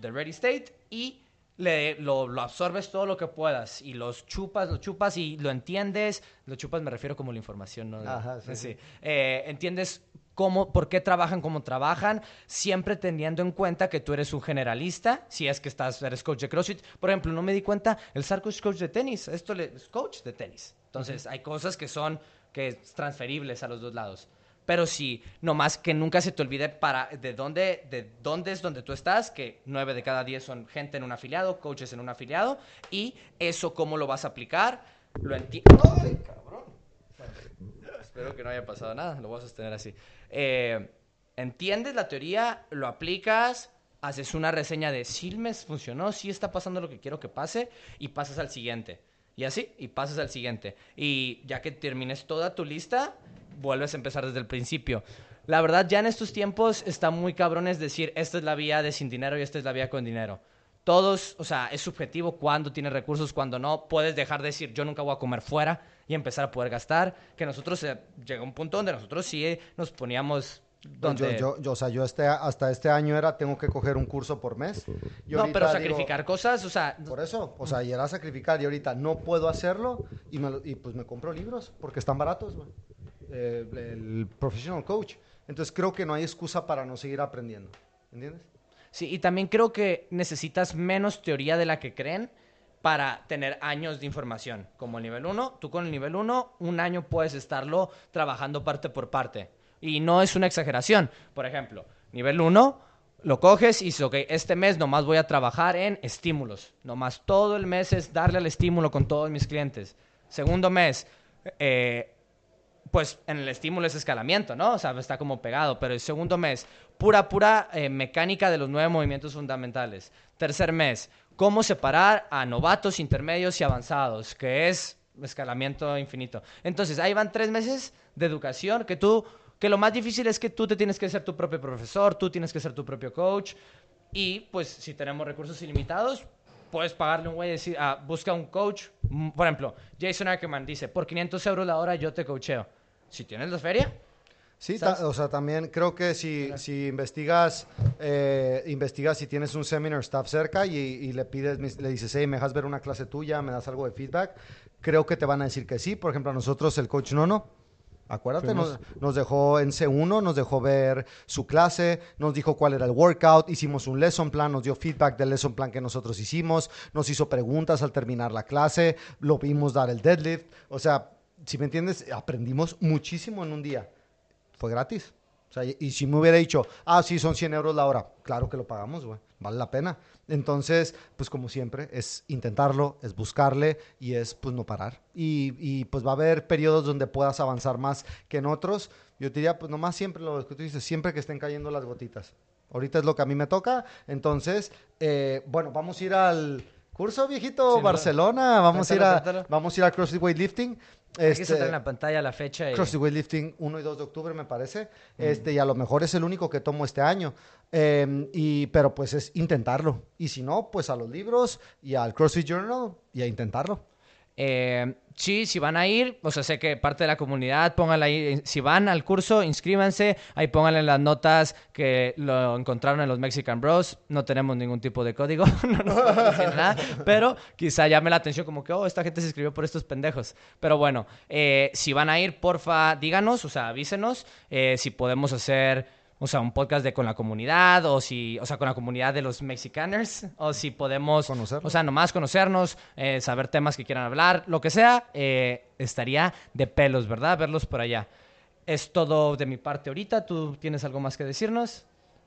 The Ready State y le, lo, absorbes todo lo que puedas y los chupas, lo chupas y lo entiendes. Lo chupas me refiero como la información, ¿no? Ajá, sí. sí. Eh, entiendes cómo, por qué trabajan como trabajan, siempre teniendo en cuenta que tú eres un generalista, si es que estás, eres coach de CrossFit. Por ejemplo, no me di cuenta, el Sarko es coach de tenis, esto es coach de tenis. Entonces, hay cosas que son que transferibles a los dos lados. Pero sí, nomás que nunca se te olvide para de dónde, de dónde es donde tú estás, que nueve de cada diez son gente en un afiliado, coaches en un afiliado, y eso cómo lo vas a aplicar, lo entiendo. ¡Ay, cabrón! Espero que no haya pasado nada, lo voy a sostener así. Eh, entiendes la teoría, lo aplicas, haces una reseña de si me funcionó, si está pasando lo que quiero que pase y pasas al siguiente. Y así, y pasas al siguiente. Y ya que termines toda tu lista, vuelves a empezar desde el principio. La verdad, ya en estos tiempos está muy cabrón es decir, esta es la vía de sin dinero y esta es la vía con dinero. Todos, o sea, es subjetivo cuando tienes recursos, cuando no. Puedes dejar de decir, yo nunca voy a comer fuera y empezar a poder gastar. Que nosotros, eh, llega un punto donde nosotros sí nos poníamos donde... Yo, yo, o sea, yo este, hasta este año era, tengo que coger un curso por mes. no, pero sacrificar cosas, o sea... Por eso, o sea, y era sacrificar y ahorita no puedo hacerlo y, me, y pues me compro libros porque están baratos, eh, el professional coach. Entonces creo que no hay excusa para no seguir aprendiendo, ¿entiendes? Sí, y también creo que necesitas menos teoría de la que creen para tener años de información. Como el nivel 1, tú con el nivel 1, un año puedes estarlo trabajando parte por parte. Y no es una exageración. Por ejemplo, nivel 1, lo coges y dices, ok, este mes nomás voy a trabajar en estímulos. Nomás todo el mes es darle al estímulo con todos mis clientes. Segundo mes, eh, pues en el estímulo es escalamiento, ¿no? O sea, está como pegado. Pero el segundo mes, pura, pura eh, mecánica de los nueve movimientos fundamentales. Tercer mes, cómo separar a novatos, intermedios y avanzados, que es escalamiento infinito. Entonces, ahí van tres meses de educación que tú, que lo más difícil es que tú te tienes que ser tu propio profesor, tú tienes que ser tu propio coach. Y pues si tenemos recursos ilimitados, puedes pagarle un güey y decir, ah, busca un coach. Mm, Por ejemplo, Jason Ackerman dice, por 500 euros la hora yo te coacheo. Si tienes la feria, Sí, o sea, también creo que si, si investigas, eh, investigas si tienes un seminar staff cerca y, y le pides, le dices, hey, me dejas ver una clase tuya, me das algo de feedback, creo que te van a decir que sí. Por ejemplo, a nosotros el coach Nono, acuérdate, nos, nos dejó en C1, nos dejó ver su clase, nos dijo cuál era el workout, hicimos un lesson plan, nos dio feedback del lesson plan que nosotros hicimos, nos hizo preguntas al terminar la clase, lo vimos dar el deadlift. O sea, si me entiendes, aprendimos muchísimo en un día fue gratis. O sea, y, si me hubiera dicho, ah, sí, son 100 euros la hora, claro que lo pagamos, güey, vale la pena. Entonces, pues como siempre, es intentarlo, es buscarle y es pues no parar. Y, y, pues va a haber periodos donde puedas avanzar más que en otros. Yo te diría, pues nomás siempre lo que tú dices, siempre que estén cayendo las gotitas. Ahorita es lo que a mí me toca. Entonces, eh, bueno, vamos a ir al curso, viejito, Sí. Barcelona. Vamos a ir a, vamos a ir a CrossFit Weightlifting. Aquí Este, está en la pantalla la fecha. y- CrossFit Weightlifting 1 y 2 de octubre, me parece. Este, y a lo mejor es el único que tomo este año. Eh, y, pero pues es intentarlo. Y si no, pues a los libros y al CrossFit Journal y a intentarlo. Eh, sí, si van a ir, o sea, sé que parte de la comunidad, pónganla ahí. eh, Si van al curso, inscríbanse. Ahí pónganle las notas que lo encontraron en los Mexican Bros. No tenemos ningún tipo de código, no nos nada, pero quizá llame la atención como que, oh, esta gente se escribió por estos pendejos. Pero bueno, eh, si van a ir, porfa, díganos, o sea, avísenos si podemos hacer o sea, un podcast de con la comunidad, o si, o sea, con la comunidad de los mexicaners, o si podemos, Conocernos. o sea, nomás conocernos, eh, saber temas que quieran hablar, lo que sea, eh, estaría de pelos, ¿verdad? Verlos por allá. Es todo de mi parte ahorita. ¿Tú tienes algo más que decirnos?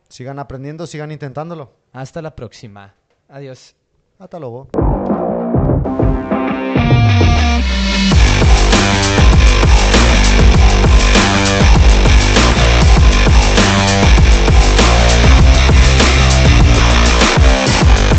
Sigan aprendiendo, sigan intentándolo. Hasta la próxima. Adiós. Hasta luego.